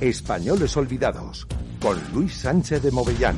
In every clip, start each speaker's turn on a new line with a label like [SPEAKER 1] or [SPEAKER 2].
[SPEAKER 1] Españoles Olvidados, con Luis Sánchez de Movellán.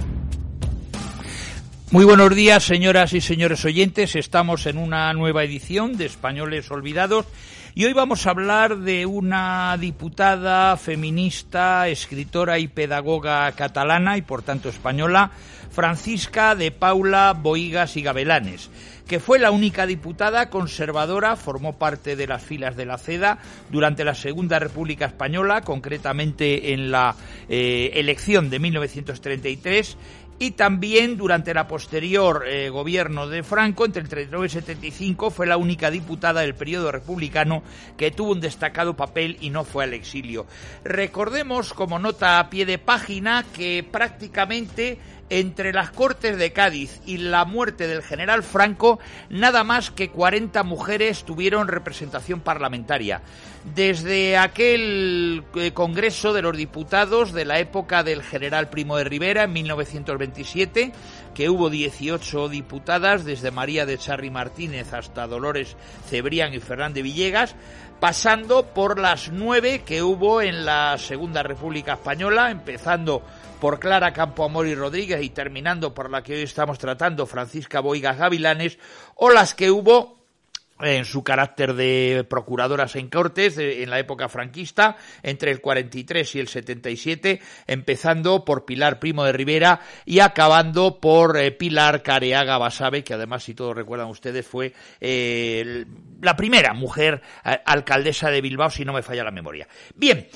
[SPEAKER 2] Muy buenos días, señoras y señores oyentes. Estamos en una nueva edición de Españoles Olvidados y hoy vamos a hablar de una diputada feminista, escritora y pedagoga catalana y por tanto española, Francisca de Paula Boigas y Gabelanes que fue la única diputada conservadora, formó parte de las filas de la CEDA durante la Segunda República Española, concretamente en la eh, elección de 1933 y también durante la posterior eh, gobierno de Franco, entre el 39 y el 75, fue la única diputada del periodo republicano que tuvo un destacado papel y no fue al exilio. Recordemos, como nota a pie de página, que prácticamente entre las Cortes de Cádiz y la muerte del general Franco, nada más que 40 mujeres tuvieron representación parlamentaria. Desde aquel eh, Congreso de los Diputados de la época del general Primo de Rivera en 1927, que hubo 18 diputadas, desde María de Charri Martínez hasta Dolores Cebrián y Fernández Villegas, pasando por las nueve que hubo en la Segunda República Española, empezando por Clara Campoamor y Rodríguez y terminando por la que hoy estamos tratando, Francisca Boigas Gavilanes, o las que hubo en su carácter de procuradoras en Cortes en la época franquista, entre el 43 y el 77, empezando por Pilar Primo de Rivera y acabando por eh, Pilar Careaga Basabe, que además, si todos recuerdan ustedes, fue eh, la primera mujer eh, alcaldesa de Bilbao, si no me falla la memoria. Bien,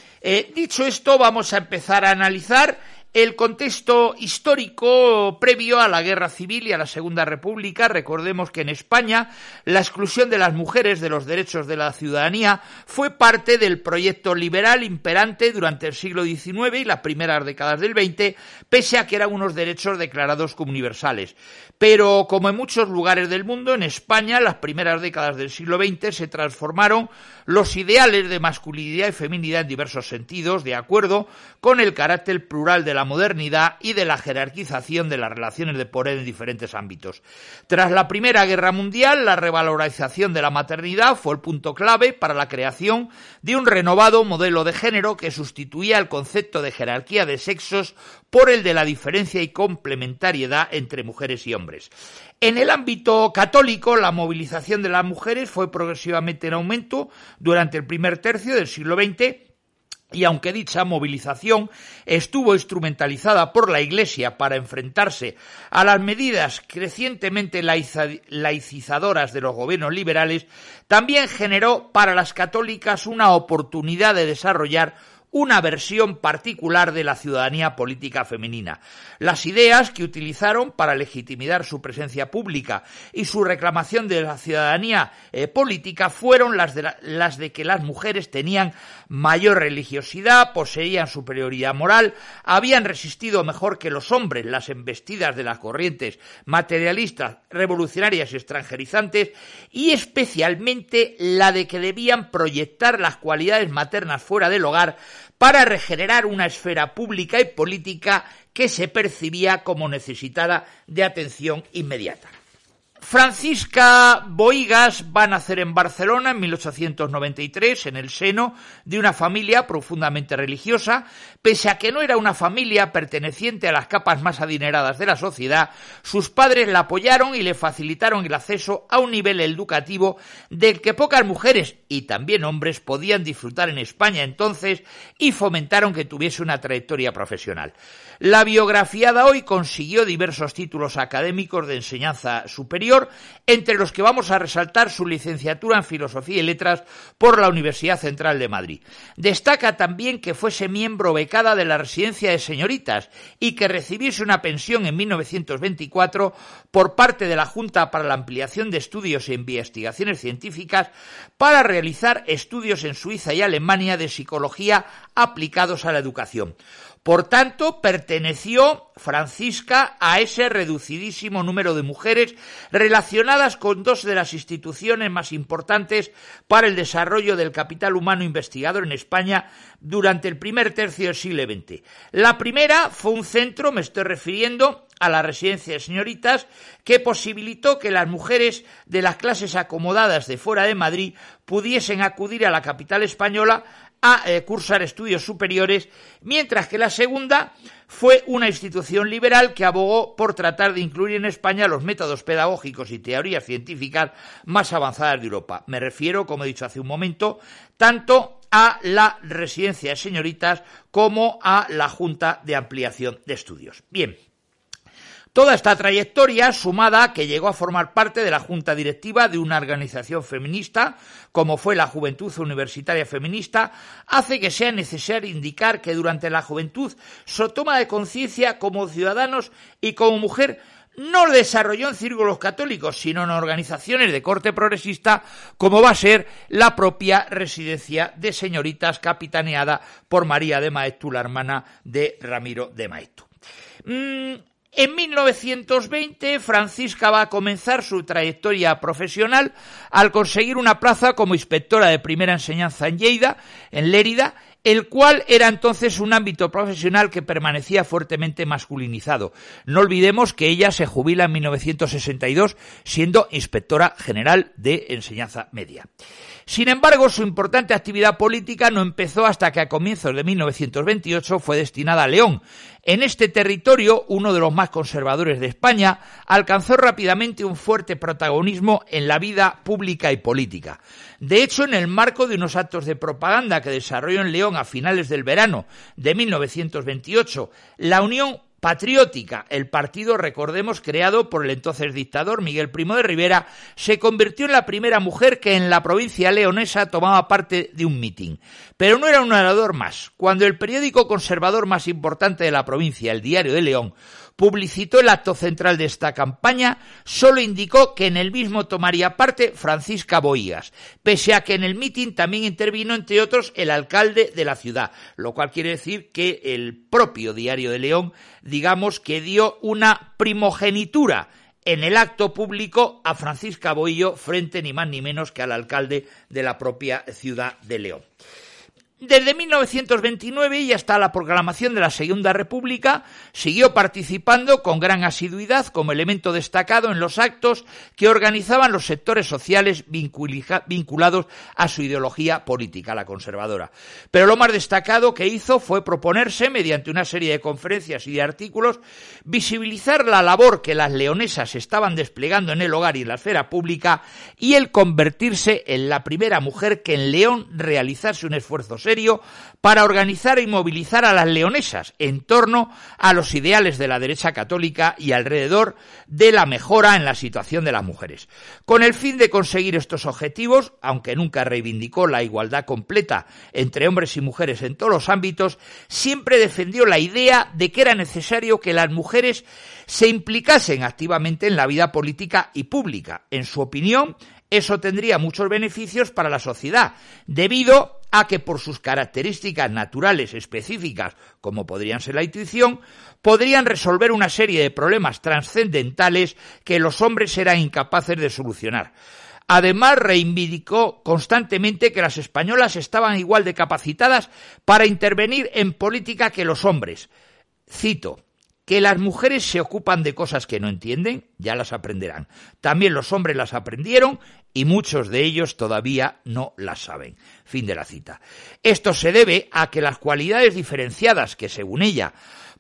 [SPEAKER 2] dicho esto, vamos a empezar a analizar el contexto histórico previo a la Guerra Civil y a la Segunda República, recordemos que en España la exclusión de las mujeres de los derechos de la ciudadanía fue parte del proyecto liberal imperante durante el siglo XIX y las primeras décadas del XX, pese a que eran unos derechos declarados como universales. Pero, como en muchos lugares del mundo, en España, las primeras décadas del siglo XX se transformaron los ideales de masculinidad y feminidad en diversos sentidos, de acuerdo con el carácter plural de la modernidad y de la jerarquización de las relaciones de poder en diferentes ámbitos. Tras la Primera Guerra Mundial, la revalorización de la maternidad fue el punto clave para la creación de un renovado modelo de género que sustituía el concepto de jerarquía de sexos por el de la diferencia y complementariedad entre mujeres y hombres. En el ámbito católico, la movilización de las mujeres fue progresivamente en aumento durante el primer tercio del siglo XX y aunque dicha movilización estuvo instrumentalizada por la Iglesia para enfrentarse a las medidas crecientemente laicizadoras de los gobiernos liberales, también generó para las católicas una oportunidad de desarrollar una versión particular de la ciudadanía política femenina. Las ideas que utilizaron para legitimar su presencia pública y su reclamación de la ciudadanía eh, política fueron las de, las de que las mujeres tenían mayor religiosidad, poseían superioridad moral, habían resistido mejor que los hombres las embestidas de las corrientes materialistas, revolucionarias y extranjerizantes, y especialmente la de que debían proyectar las cualidades maternas fuera del hogar para regenerar una esfera pública y política que se percibía como necesitada de atención inmediata. Francisca Boigas va a nacer en Barcelona en 1893 en el seno de una familia profundamente religiosa, pese a que no era una familia perteneciente a las capas más adineradas de la sociedad, sus padres la apoyaron y le facilitaron el acceso a un nivel educativo del que pocas mujeres y también hombres podían disfrutar en España entonces y fomentaron que tuviese una trayectoria profesional. La biografiada hoy consiguió diversos títulos académicos de enseñanza superior, entre los que vamos a resaltar su licenciatura en Filosofía y Letras por la Universidad Central de Madrid. Destaca también que fuese miembro de la Residencia de Señoritas y que recibiese una pensión en 1924 por parte de la Junta para la Ampliación de Estudios e Investigaciones Científicas para realizar estudios en Suiza y Alemania de psicología aplicados a la educación. Por tanto, perteneció Francisca a ese reducidísimo número de mujeres relacionadas con dos de las instituciones más importantes para el desarrollo del capital humano investigador en España durante el primer tercio del siglo XX. La primera fue un centro, me estoy refiriendo a la residencia de señoritas que posibilitó que las mujeres de las clases acomodadas de fuera de Madrid pudiesen acudir a la capital española a eh, cursar estudios superiores, mientras que la segunda fue una institución liberal que abogó por tratar de incluir en España los métodos pedagógicos y teorías científicas más avanzadas de Europa. Me refiero, como he dicho hace un momento, tanto a la residencia de señoritas como a la Junta de Ampliación de Estudios. Bien, Toda esta trayectoria, sumada que llegó a formar parte de la junta directiva de una organización feminista, como fue la Juventud Universitaria Feminista, hace que sea necesario indicar que durante la juventud su toma de conciencia como ciudadanos y como mujer no desarrolló en círculos católicos, sino en organizaciones de corte progresista, como va a ser la propia residencia de señoritas capitaneada por María de Maestu, la hermana de Ramiro de Maestu. Mm, en 1920, Francisca va a comenzar su trayectoria profesional al conseguir una plaza como inspectora de primera enseñanza en Lleida, en Lérida, el cual era entonces un ámbito profesional que permanecía fuertemente masculinizado. No olvidemos que ella se jubila en 1962 siendo inspectora general de enseñanza media. Sin embargo, su importante actividad política no empezó hasta que a comienzos de 1928 fue destinada a León. En este territorio, uno de los más conservadores de España, alcanzó rápidamente un fuerte protagonismo en la vida pública y política. De hecho, en el marco de unos actos de propaganda que desarrolló en León a finales del verano de 1928, la Unión patriótica. El partido, recordemos, creado por el entonces dictador Miguel Primo de Rivera, se convirtió en la primera mujer que en la provincia leonesa tomaba parte de un mitin. Pero no era un orador más. Cuando el periódico conservador más importante de la provincia, el Diario de León, publicitó el acto central de esta campaña, solo indicó que en el mismo tomaría parte Francisca Boías, pese a que en el mitin también intervino, entre otros, el alcalde de la ciudad, lo cual quiere decir que el propio Diario de León, digamos que dio una primogenitura en el acto público a Francisca Boillo frente ni más ni menos que al alcalde de la propia ciudad de León. Desde 1929 y hasta la proclamación de la Segunda República siguió participando con gran asiduidad como elemento destacado en los actos que organizaban los sectores sociales vinculados a su ideología política, la conservadora. Pero lo más destacado que hizo fue proponerse, mediante una serie de conferencias y de artículos, visibilizar la labor que las leonesas estaban desplegando en el hogar y en la esfera pública y el convertirse en la primera mujer que en León realizase un esfuerzo serio para organizar y movilizar a las leonesas en torno a los ideales de la derecha católica y alrededor de la mejora en la situación de las mujeres. Con el fin de conseguir estos objetivos, aunque nunca reivindicó la igualdad completa entre hombres y mujeres en todos los ámbitos, siempre defendió la idea de que era necesario que las mujeres se implicasen activamente en la vida política y pública. En su opinión, eso tendría muchos beneficios para la sociedad, debido a que por sus características naturales específicas, como podrían ser la intuición, podrían resolver una serie de problemas trascendentales que los hombres eran incapaces de solucionar. Además, reivindicó constantemente que las españolas estaban igual de capacitadas para intervenir en política que los hombres. Cito, que las mujeres se ocupan de cosas que no entienden, ya las aprenderán. También los hombres las aprendieron y muchos de ellos todavía no las saben. Fin de la cita. Esto se debe a que las cualidades diferenciadas que, según ella,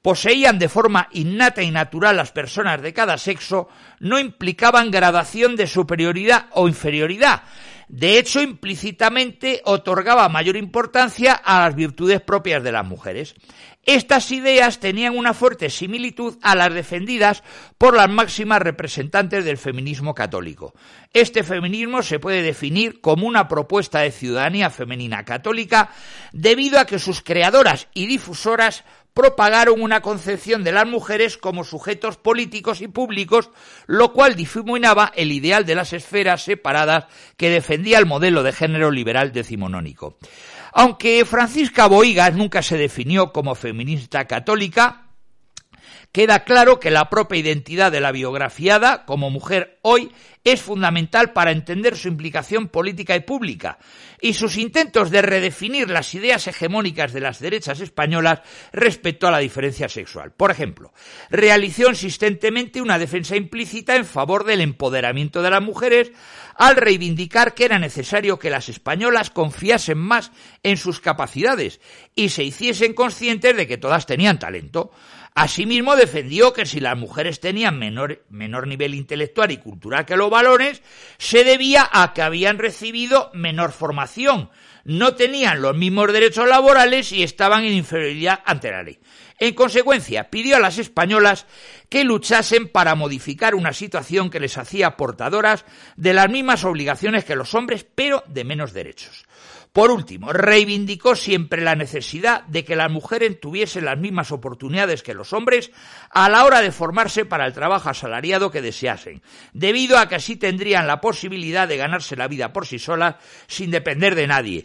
[SPEAKER 2] poseían de forma innata y natural las personas de cada sexo no implicaban gradación de superioridad o inferioridad, de hecho, implícitamente otorgaba mayor importancia a las virtudes propias de las mujeres. Estas ideas tenían una fuerte similitud a las defendidas por las máximas representantes del feminismo católico. Este feminismo se puede definir como una propuesta de ciudadanía femenina católica debido a que sus creadoras y difusoras propagaron una concepción de las mujeres como sujetos políticos y públicos, lo cual difuminaba el ideal de las esferas separadas que defendía el modelo de género liberal decimonónico. Aunque Francisca Boigas nunca se definió como feminista católica, queda claro que la propia identidad de la biografiada como mujer hoy es fundamental para entender su implicación política y pública y sus intentos de redefinir las ideas hegemónicas de las derechas españolas respecto a la diferencia sexual. Por ejemplo, realizó insistentemente una defensa implícita en favor del empoderamiento de las mujeres al reivindicar que era necesario que las españolas confiasen más en sus capacidades y se hiciesen conscientes de que todas tenían talento. Asimismo, defendió que si las mujeres tenían menor, menor, nivel intelectual y cultural que los varones, se debía a que habían recibido menor formación, no tenían los mismos derechos laborales y estaban en inferioridad ante la ley. En consecuencia, pidió a las españolas que luchasen para modificar una situación que les hacía portadoras de las mismas obligaciones que los hombres, pero de menos derechos. Por último, reivindicó siempre la necesidad de que las mujeres tuviesen las mismas oportunidades que los hombres a la hora de formarse para el trabajo asalariado que deseasen, debido a que así tendrían la posibilidad de ganarse la vida por sí solas sin depender de nadie.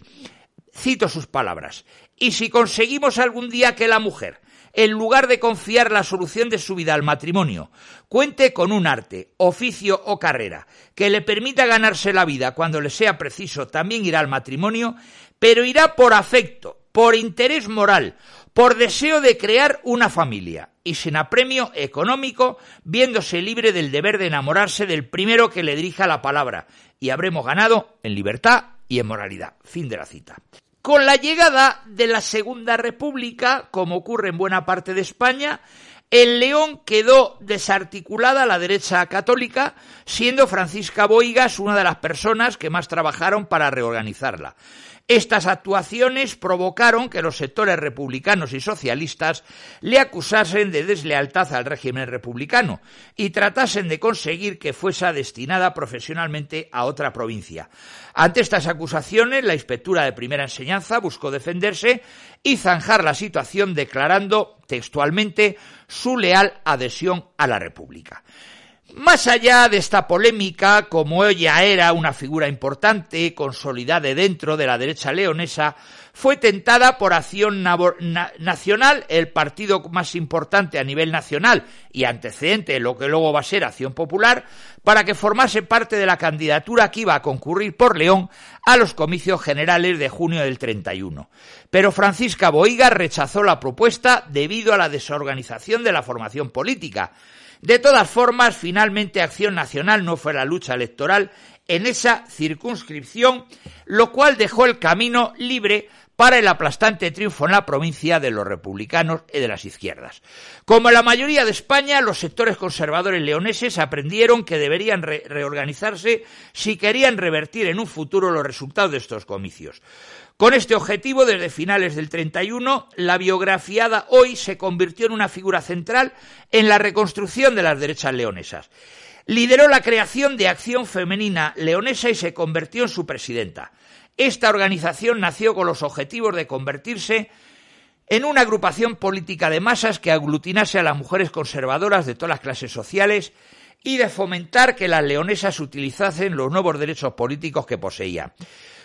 [SPEAKER 2] Cito sus palabras. Y si conseguimos algún día que la mujer en lugar de confiar la solución de su vida al matrimonio, cuente con un arte, oficio o carrera que le permita ganarse la vida cuando le sea preciso, también irá al matrimonio, pero irá por afecto, por interés moral, por deseo de crear una familia y sin apremio económico, viéndose libre del deber de enamorarse del primero que le dirija la palabra, y habremos ganado en libertad y en moralidad. Fin de la cita. Con la llegada de la Segunda República, como ocurre en buena parte de España, en León quedó desarticulada la derecha católica, siendo Francisca Boigas una de las personas que más trabajaron para reorganizarla. Estas actuaciones provocaron que los sectores republicanos y socialistas le acusasen de deslealtad al régimen republicano y tratasen de conseguir que fuese destinada profesionalmente a otra provincia. Ante estas acusaciones, la inspectura de primera enseñanza buscó defenderse y zanjar la situación declarando textualmente su leal adhesión a la República. Más allá de esta polémica, como ella era una figura importante, consolidada dentro de la derecha leonesa, fue tentada por Acción Nacional, el partido más importante a nivel nacional y antecedente de lo que luego va a ser Acción Popular, para que formase parte de la candidatura que iba a concurrir por León a los comicios generales de junio del 31. Pero Francisca Boiga rechazó la propuesta debido a la desorganización de la formación política, de todas formas, finalmente Acción Nacional no fue la lucha electoral en esa circunscripción, lo cual dejó el camino libre para el aplastante triunfo en la provincia de los republicanos y de las izquierdas. Como en la mayoría de España, los sectores conservadores leoneses aprendieron que deberían reorganizarse si querían revertir en un futuro los resultados de estos comicios. Con este objetivo, desde finales del 31, la biografiada hoy se convirtió en una figura central en la reconstrucción de las derechas leonesas. Lideró la creación de Acción Femenina Leonesa y se convirtió en su presidenta. Esta organización nació con los objetivos de convertirse en una agrupación política de masas que aglutinase a las mujeres conservadoras de todas las clases sociales y de fomentar que las leonesas utilizasen los nuevos derechos políticos que poseían.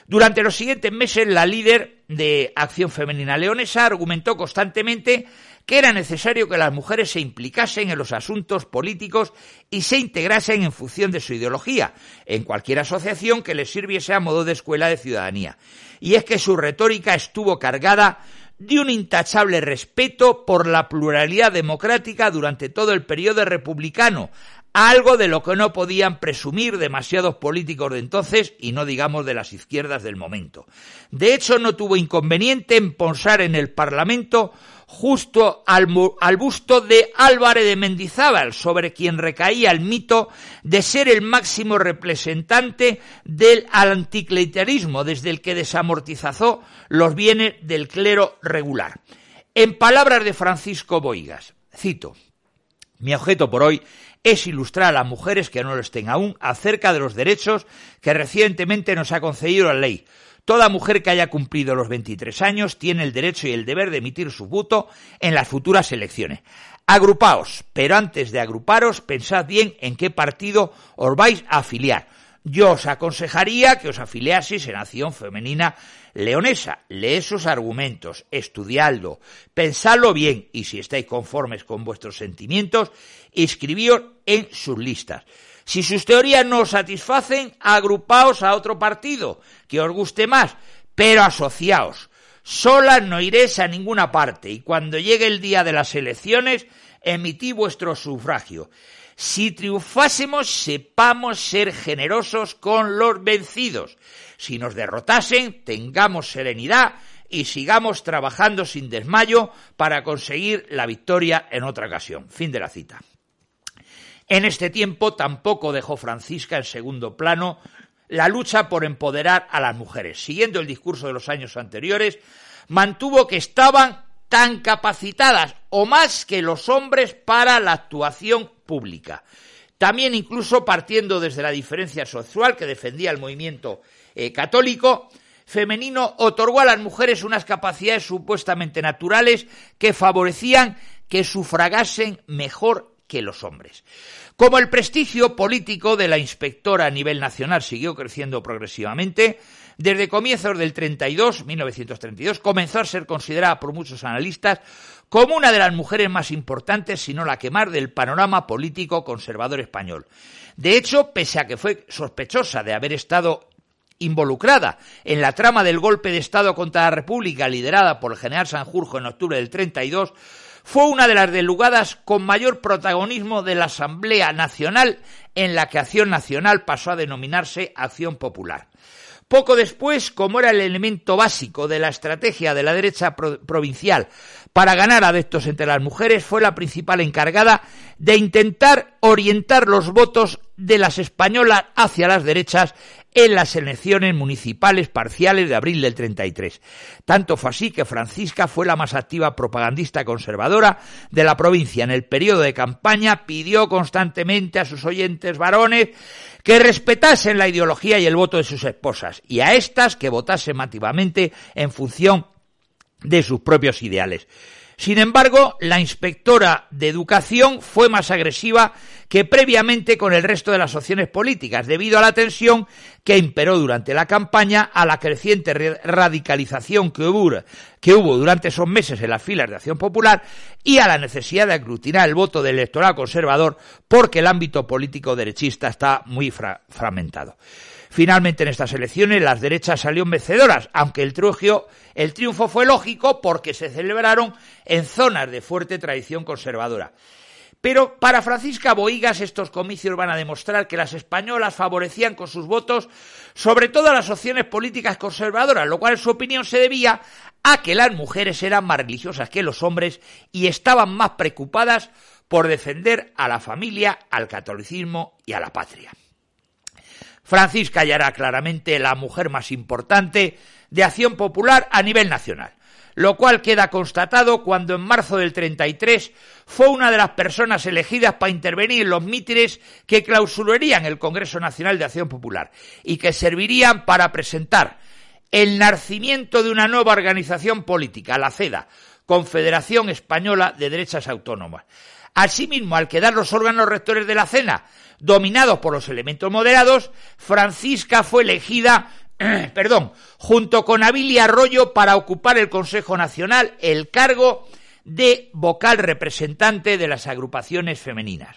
[SPEAKER 2] Durante los siguientes meses, la líder de Acción Femenina Leonesa argumentó constantemente que era necesario que las mujeres se implicasen en los asuntos políticos y se integrasen en función de su ideología, en cualquier asociación que les sirviese a modo de escuela de ciudadanía. Y es que su retórica estuvo cargada de un intachable respeto por la pluralidad democrática durante todo el periodo republicano, algo de lo que no podían presumir demasiados políticos de entonces y no digamos de las izquierdas del momento. De hecho, no tuvo inconveniente en posar en el Parlamento justo al, busto de Álvarez de Mendizábal, sobre quien recaía el mito de ser el máximo representante del anticleitarismo, desde el que desamortizó los bienes del clero regular. En palabras de Francisco Boigas, cito, mi objeto por hoy es ilustrar a las mujeres que no lo estén aún acerca de los derechos que recientemente nos ha concedido la ley. Toda mujer que haya cumplido los 23 años tiene el derecho y el deber de emitir su voto en las futuras elecciones. Agrupaos, pero antes de agruparos, pensad bien en qué partido os vais a afiliar. Yo os aconsejaría que os afiliaseis en Acción Femenina Leonesa. Lee sus argumentos, estudiadlo, pensadlo bien y si estáis conformes con vuestros sentimientos, inscribíos en sus listas. Si sus teorías no satisfacen, agrupaos a otro partido que os guste más, pero asociaos. Solas no iréis a ninguna parte y cuando llegue el día de las elecciones, emití vuestro sufragio. Si triunfásemos, sepamos ser generosos con los vencidos. Si nos derrotasen, tengamos serenidad y sigamos trabajando sin desmayo para conseguir la victoria en otra ocasión. Fin de la cita. En este tiempo tampoco dejó Francisca en segundo plano la lucha por empoderar a las mujeres. Siguiendo el discurso de los años anteriores, mantuvo que estaban tan capacitadas o más que los hombres para la actuación pública. También incluso partiendo desde la diferencia sexual que defendía el movimiento eh, católico, femenino otorgó a las mujeres unas capacidades supuestamente naturales que favorecían que sufragasen mejor que los hombres. Como el prestigio político de la inspectora a nivel nacional siguió creciendo progresivamente, desde comienzos del 32, 1932, comenzó a ser considerada por muchos analistas como una de las mujeres más importantes, si no la que más, del panorama político conservador español. De hecho, pese a que fue sospechosa de haber estado involucrada en la trama del golpe de Estado contra la República liderada por el general Sanjurjo en octubre del 32, fue una de las delugadas con mayor protagonismo de la Asamblea Nacional en la que Acción Nacional pasó a denominarse Acción Popular. Poco después, como era el elemento básico de la estrategia de la derecha provincial para ganar adeptos entre las mujeres, fue la principal encargada de intentar orientar los votos de las españolas hacia las derechas en las elecciones municipales parciales de abril del 33. Tanto fue así que Francisca fue la más activa propagandista conservadora de la provincia. En el periodo de campaña pidió constantemente a sus oyentes varones que respetasen la ideología y el voto de sus esposas y a éstas que votasen activamente en función de sus propios ideales. Sin embargo, la inspectora de educación fue más agresiva que previamente con el resto de las opciones políticas, debido a la tensión que imperó durante la campaña, a la creciente radicalización que hubo, durante esos meses en las filas de Acción Popular y a la necesidad de aglutinar el voto del electorado conservador porque el ámbito político derechista está muy fragmentado. Finalmente en estas elecciones las derechas salieron vencedoras, aunque el triunfo, el triunfo fue lógico porque se celebraron en zonas de fuerte tradición conservadora. Pero para Francisca Boigas estos comicios van a demostrar que las españolas favorecían con sus votos sobre todo las opciones políticas conservadoras, lo cual en su opinión se debía a que las mujeres eran más religiosas que los hombres y estaban más preocupadas por defender a la familia, al catolicismo y a la patria. Francisca ya claramente la mujer más importante de Acción Popular a nivel nacional, lo cual queda constatado cuando en marzo del 33 fue una de las personas elegidas para intervenir en los mítines que clausurarían el Congreso Nacional de Acción Popular y que servirían para presentar el nacimiento de una nueva organización política, la CEDA, Confederación Española de Derechas Autónomas. Asimismo, al quedar los órganos rectores de la CENA dominados por los elementos moderados, Francisca fue elegida perdón, junto con Abilia Arroyo para ocupar el Consejo Nacional el cargo de vocal representante de las agrupaciones femeninas.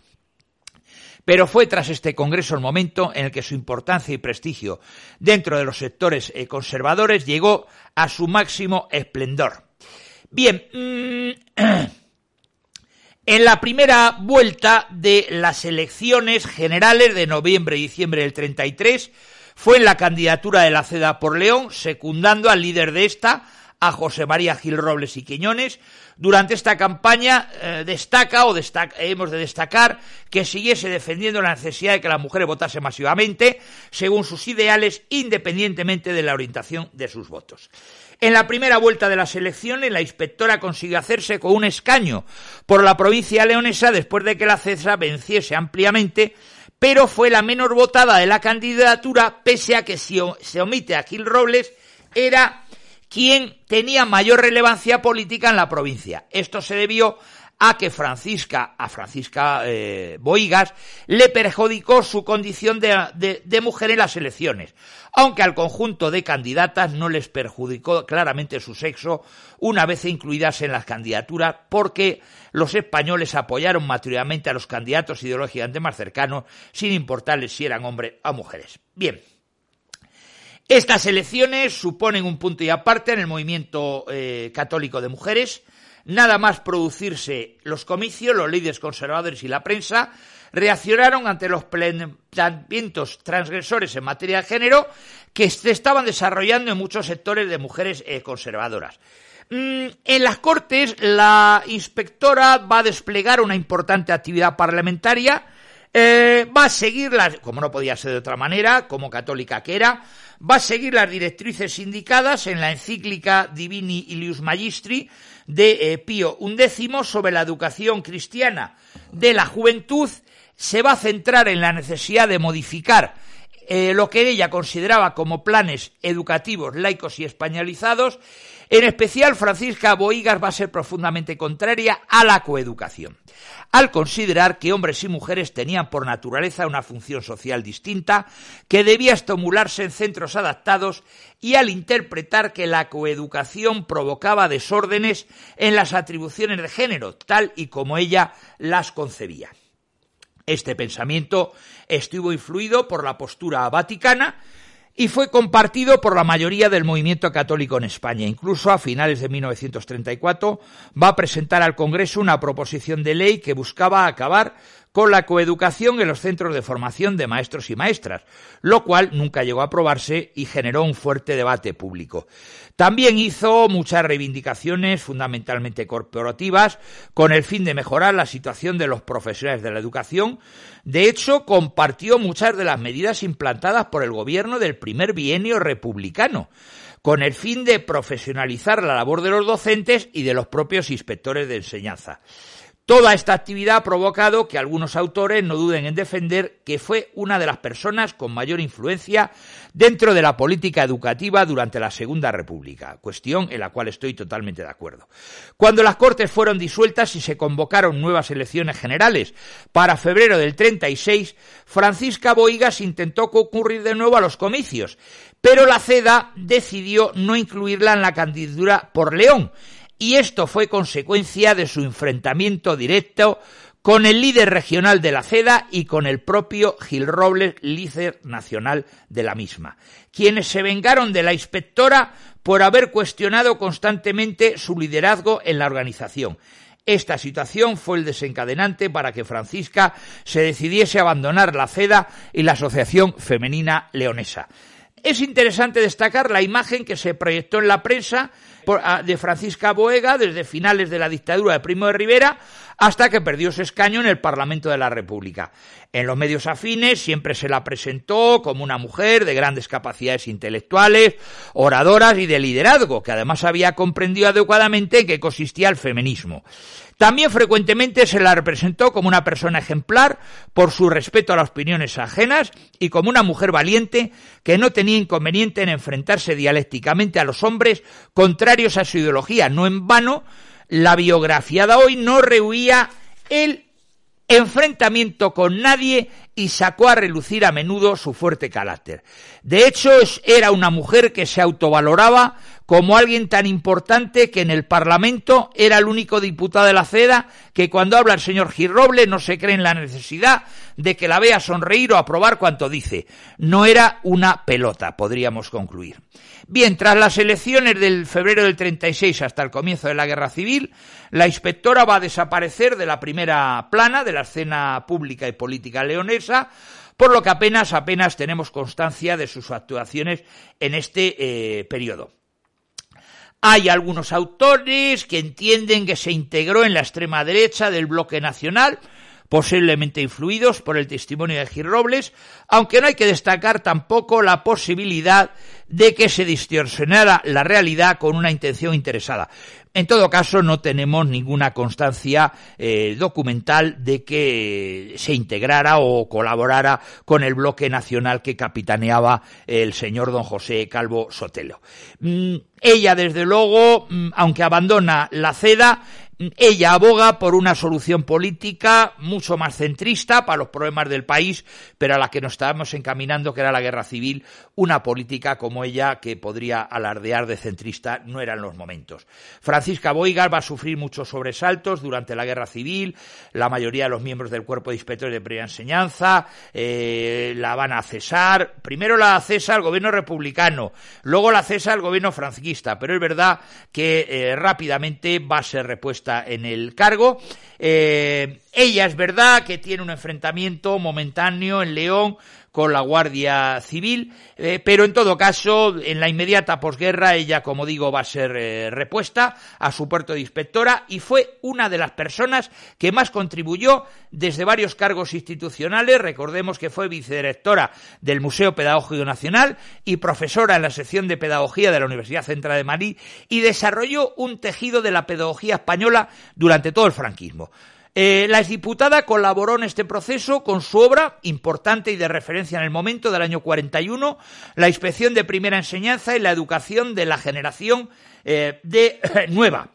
[SPEAKER 2] Pero fue tras este Congreso el momento en el que su importancia y prestigio dentro de los sectores eh, conservadores llegó a su máximo esplendor. Bien, mm, en la primera vuelta de las elecciones generales de noviembre y diciembre del 33 fue en la candidatura de la CEDA por León, secundando al líder de esta, a José María Gil Robles y Quiñones. Durante esta campaña eh, destaca o hemos de destacar que siguiese defendiendo la necesidad de que las mujeres votasen masivamente según sus ideales independientemente de la orientación de sus votos. En la primera vuelta de las elecciones, la inspectora consiguió hacerse con un escaño por la provincia leonesa después de que la CESA venciese ampliamente, pero fue la menor votada de la candidatura, pese a que si se omite a Gil Robles, era quien tenía mayor relevancia política en la provincia. Esto se debió a que Francisca, a Francisca eh, Boigas, le perjudicó su condición de, de, mujer en las elecciones, aunque al conjunto de candidatas no les perjudicó claramente su sexo una vez incluidas en las candidaturas, porque los españoles apoyaron materialmente a los candidatos ideológicamente más cercanos, sin importarles si eran hombres o mujeres. Bien. Estas elecciones suponen un punto y aparte en el movimiento eh, católico de mujeres, Nada más producirse los comicios, los líderes conservadores y la prensa reaccionaron ante los planteamientos transgresores en materia de género que se estaban desarrollando en muchos sectores de mujeres eh, conservadoras. Mm, en las Cortes, la inspectora va a desplegar una importante actividad parlamentaria, eh, va a seguir las, como no podía ser de otra manera, como católica que era, va a seguir las directrices indicadas en la encíclica Divini Ilius Magistri, de eh, Pío XI sobre la educación cristiana de la juventud se va a centrar en la necesidad de modificar eh, lo que ella consideraba como planes educativos laicos y españolizados. En especial, Francisca Boigas va a ser profundamente contraria a la coeducación al considerar que hombres y mujeres tenían por naturaleza una función social distinta, que debía estimularse en centros adaptados y al interpretar que la coeducación provocaba desórdenes en las atribuciones de género, tal y como ella las concebía. Este pensamiento estuvo influido por la postura vaticana y fue compartido por la mayoría del movimiento católico en España. Incluso a finales de 1934 va a presentar al Congreso una proposición de ley que buscaba acabar con la coeducación en los centros de formación de maestros y maestras, lo cual nunca llegó a aprobarse y generó un fuerte debate público. También hizo muchas reivindicaciones fundamentalmente corporativas con el fin de mejorar la situación de los profesionales de la educación. De hecho, compartió muchas de las medidas implantadas por el gobierno del primer bienio republicano con el fin de profesionalizar la labor de los docentes y de los propios inspectores de enseñanza. Toda esta actividad ha provocado que algunos autores no duden en defender que fue una de las personas con mayor influencia dentro de la política educativa durante la Segunda República, cuestión en la cual estoy totalmente de acuerdo. Cuando las Cortes fueron disueltas y se convocaron nuevas elecciones generales para febrero del 36, Francisca Boigas intentó concurrir de nuevo a los comicios, pero la CEDA decidió no incluirla en la candidatura por León y esto fue consecuencia de su enfrentamiento directo con el líder regional de la CEDA y con el propio Gil Robles, líder nacional de la misma, quienes se vengaron de la inspectora por haber cuestionado constantemente su liderazgo en la organización. Esta situación fue el desencadenante para que Francisca se decidiese a abandonar la CEDA y la Asociación Femenina Leonesa. Es interesante destacar la imagen que se proyectó en la prensa de Francisca Boega desde finales de la dictadura de Primo de Rivera hasta que perdió su escaño en el Parlamento de la República. En los medios afines siempre se la presentó como una mujer de grandes capacidades intelectuales, oradoras y de liderazgo, que además había comprendido adecuadamente en qué consistía el feminismo. También frecuentemente se la representó como una persona ejemplar por su respeto a las opiniones ajenas y como una mujer valiente que no tenía inconveniente en enfrentarse dialécticamente a los hombres contrarios a su ideología. No en vano, la biografía de hoy no rehuía el enfrentamiento con nadie y sacó a relucir a menudo su fuerte carácter. De hecho, era una mujer que se autovaloraba como alguien tan importante que en el Parlamento era el único diputado de la CEDA que cuando habla el señor Girroble no se cree en la necesidad de que la vea sonreír o aprobar cuanto dice. No era una pelota, podríamos concluir. Bien, tras las elecciones del febrero del 36 hasta el comienzo de la Guerra Civil, la inspectora va a desaparecer de la primera plana de la escena pública y política leonesa, por lo que apenas apenas tenemos constancia de sus actuaciones en este eh, periodo. Hay algunos autores que entienden que se integró en la extrema derecha del bloque nacional, posiblemente influidos por el testimonio de Gil Robles, aunque no hay que destacar tampoco la posibilidad de que se distorsionara la realidad con una intención interesada. En todo caso, no tenemos ninguna constancia eh, documental de que se integrara o colaborara con el bloque nacional que capitaneaba el señor don José Calvo Sotelo. Mm, ella, desde luego, mm, aunque abandona la CEDA, ella aboga por una solución política mucho más centrista para los problemas del país, pero a la que nos estábamos encaminando, que era la guerra civil, una política como ella que podría alardear de centrista no eran los momentos. Francisca Boigas va a sufrir muchos sobresaltos durante la guerra civil, la mayoría de los miembros del cuerpo de inspectores de primera enseñanza eh, la van a cesar, primero la cesa el gobierno republicano, luego la cesa el gobierno franquista, pero es verdad que eh, rápidamente va a ser repuesta en el cargo. Eh, ella es verdad que tiene un enfrentamiento momentáneo en León con la Guardia Civil, eh, pero en todo caso, en la inmediata posguerra, ella, como digo, va a ser eh, repuesta a su puerto de inspectora y fue una de las personas que más contribuyó desde varios cargos institucionales. Recordemos que fue vicedirectora del Museo Pedagógico Nacional y profesora en la sección de Pedagogía de la Universidad Central de Madrid y desarrolló un tejido de la pedagogía española durante todo el franquismo. Eh, la exdiputada colaboró en este proceso con su obra, importante y de referencia en el momento del año 41, La inspección de primera enseñanza y la educación de la generación eh, de nueva.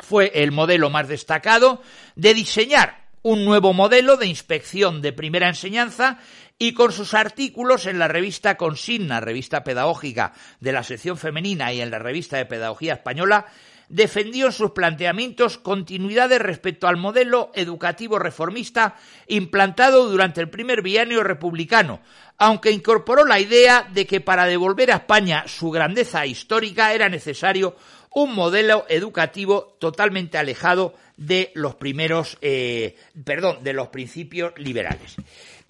[SPEAKER 2] Fue el modelo más destacado de diseñar un nuevo modelo de inspección de primera enseñanza y con sus artículos en la revista Consigna, revista pedagógica de la sección femenina y en la revista de pedagogía española, defendió en sus planteamientos continuidades respecto al modelo educativo reformista implantado durante el primer bienio republicano, aunque incorporó la idea de que para devolver a España su grandeza histórica era necesario un modelo educativo totalmente alejado de los primeros, eh, perdón, de los principios liberales.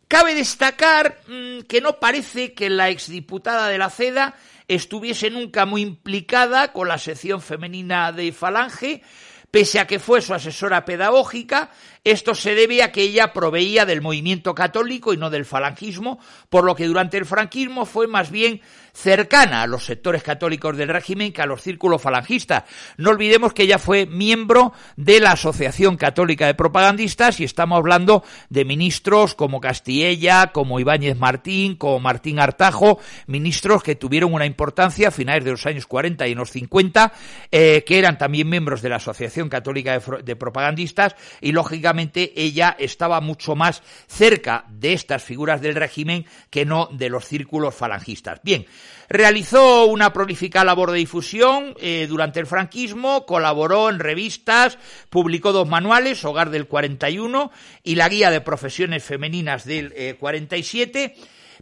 [SPEAKER 2] Cabe destacar mm, que no parece que la exdiputada de la CEDA estuviese nunca muy implicada con la sección femenina de Falange, pese a que fue su asesora pedagógica, esto se debe a que ella proveía del movimiento católico y no del falangismo, por lo que durante el franquismo fue más bien cercana a los sectores católicos del régimen que a los círculos falangistas. No olvidemos que ella fue miembro de la Asociación Católica de Propagandistas y estamos hablando de ministros como Castilla, como Ibáñez Martín, como Martín Artajo, ministros que tuvieron una importancia a finales de los años 40 y en los 50, eh, que eran también miembros de la Asociación Católica de, Propagandistas y lógicamente ella estaba mucho más cerca de estas figuras del régimen que no de los círculos falangistas. Bien, Realizó una prolífica labor de difusión eh, durante el franquismo, colaboró en revistas, publicó dos manuales, Hogar del 41 y la Guía de Profesiones Femeninas del 47, eh,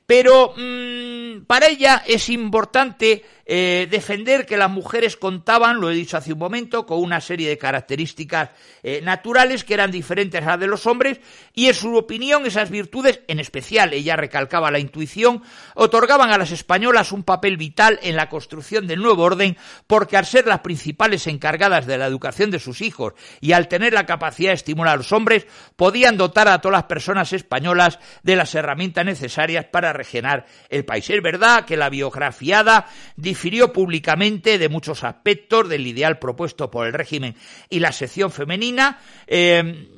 [SPEAKER 2] pero mm, para ella es importante eh, defender que las mujeres contaban, lo he dicho hace un momento, con una serie de características eh, naturales que eran diferentes a las de los hombres y en su opinión esas virtudes, en especial ella recalcaba la intuición, otorgaban a las españolas un papel vital en la construcción del nuevo orden porque al ser las principales encargadas de la educación de sus hijos y al tener la capacidad de estimular a los hombres, podían dotar a todas las personas españolas de las herramientas necesarias para regenerar el país. Es verdad que la biografiada difirió públicamente de muchos aspectos del ideal propuesto por el régimen y la sección femenina. Eh,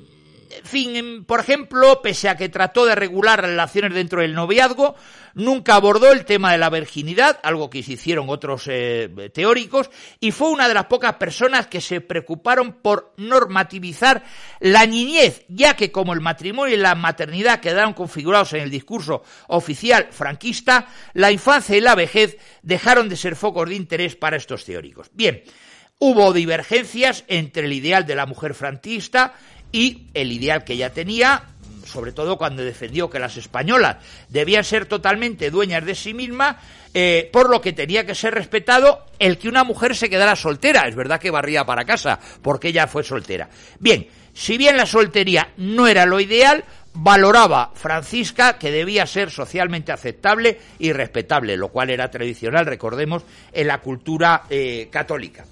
[SPEAKER 2] fin, por ejemplo, pese a que trató de regular relaciones dentro del noviazgo, nunca abordó el tema de la virginidad, algo que se hicieron otros eh, teóricos, y fue una de las pocas personas que se preocuparon por normativizar la niñez, ya que como el matrimonio y la maternidad quedaron configurados en el discurso oficial franquista, la infancia y la vejez dejaron de ser focos de interés para estos teóricos. Bien, Hubo divergencias entre el ideal de la mujer franquista y el ideal que ella tenía, sobre todo cuando defendió que las españolas debían ser totalmente dueñas de sí mismas, eh, por lo que tenía que ser respetado el que una mujer se quedara soltera. Es verdad que barría para casa, porque ella fue soltera. Bien, si bien la soltería no era lo ideal, valoraba Francisca que debía ser socialmente aceptable y respetable, lo cual era tradicional, recordemos, en la cultura eh, católica.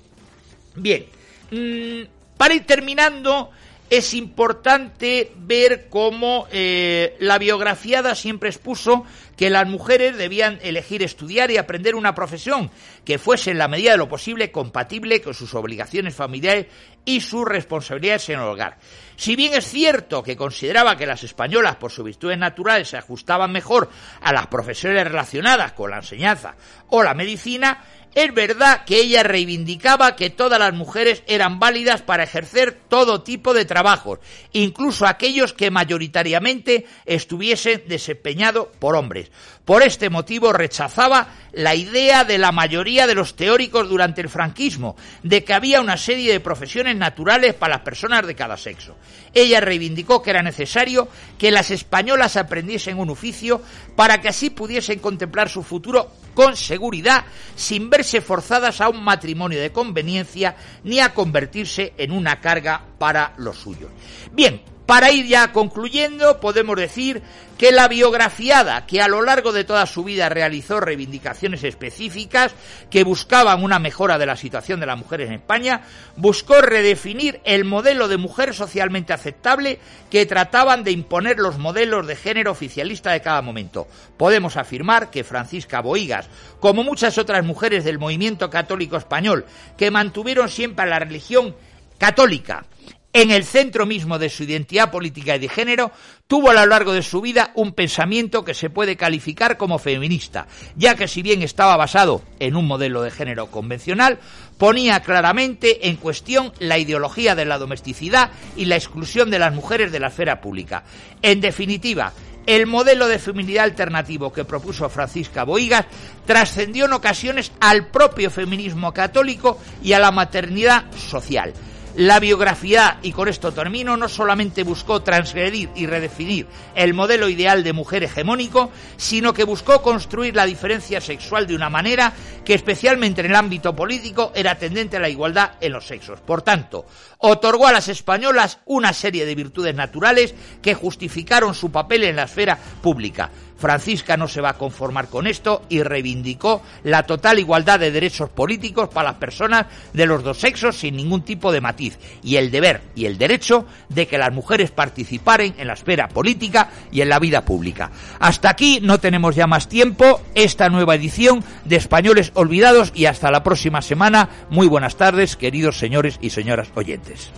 [SPEAKER 2] Bien, mm, para ir terminando, es importante ver cómo eh, la biografiada siempre expuso que las mujeres debían elegir estudiar y aprender una profesión que fuese en la medida de lo posible compatible con sus obligaciones familiares y sus responsabilidades en el hogar. Si bien es cierto que consideraba que las españolas, por sus virtudes naturales, se ajustaban mejor a las profesiones relacionadas con la enseñanza o la medicina, Es verdad que ella reivindicaba que todas las mujeres eran válidas para ejercer todo tipo de trabajos, incluso aquellos que mayoritariamente estuviesen desempeñados por hombres. Por este motivo rechazaba la idea de la mayoría de los teóricos durante el franquismo, de que había una serie de profesiones naturales para las personas de cada sexo. Ella reivindicó que era necesario que las españolas aprendiesen un oficio para que así pudiesen contemplar su futuro con seguridad, sin verse forzadas a un matrimonio de conveniencia ni a convertirse en una carga para los suyos. Bien, para ir ya concluyendo, podemos decir que la biografiada, que a lo largo de toda su vida realizó reivindicaciones específicas que buscaban una mejora de la situación de las mujeres en España, buscó redefinir el modelo de mujer socialmente aceptable que trataban de imponer los modelos de género oficialista de cada momento. Podemos afirmar que Francisca Boigas, como muchas otras mujeres del movimiento católico español, que mantuvieron siempre la religión católica en el centro mismo de su identidad política y de género, tuvo a lo largo de su vida un pensamiento que se puede calificar como feminista, ya que si bien estaba basado en un modelo de género convencional, ponía claramente en cuestión la ideología de la domesticidad y la exclusión de las mujeres de la esfera pública. En definitiva, el modelo de feminidad alternativo que propuso Francisca Boigas trascendió en ocasiones al propio feminismo católico y a la maternidad social. La biografía, y con esto termino, no solamente buscó transgredir y redefinir el modelo ideal de mujer hegemónico, sino que buscó construir la diferencia sexual de una manera que especialmente en el ámbito político era tendente a la igualdad en los sexos. Por tanto, otorgó a las españolas una serie de virtudes naturales que justificaron su papel en la esfera pública. Francisca no se va a conformar con esto y reivindicó la total igualdad de derechos políticos para las personas de los dos sexos sin ningún tipo de matiz y el deber y el derecho de que las mujeres participaran en la esfera política y en la vida pública. Hasta aquí no tenemos ya más tiempo esta nueva edición de Españoles Olvidados y hasta la próxima semana. Muy buenas tardes, queridos señores y señoras oyentes.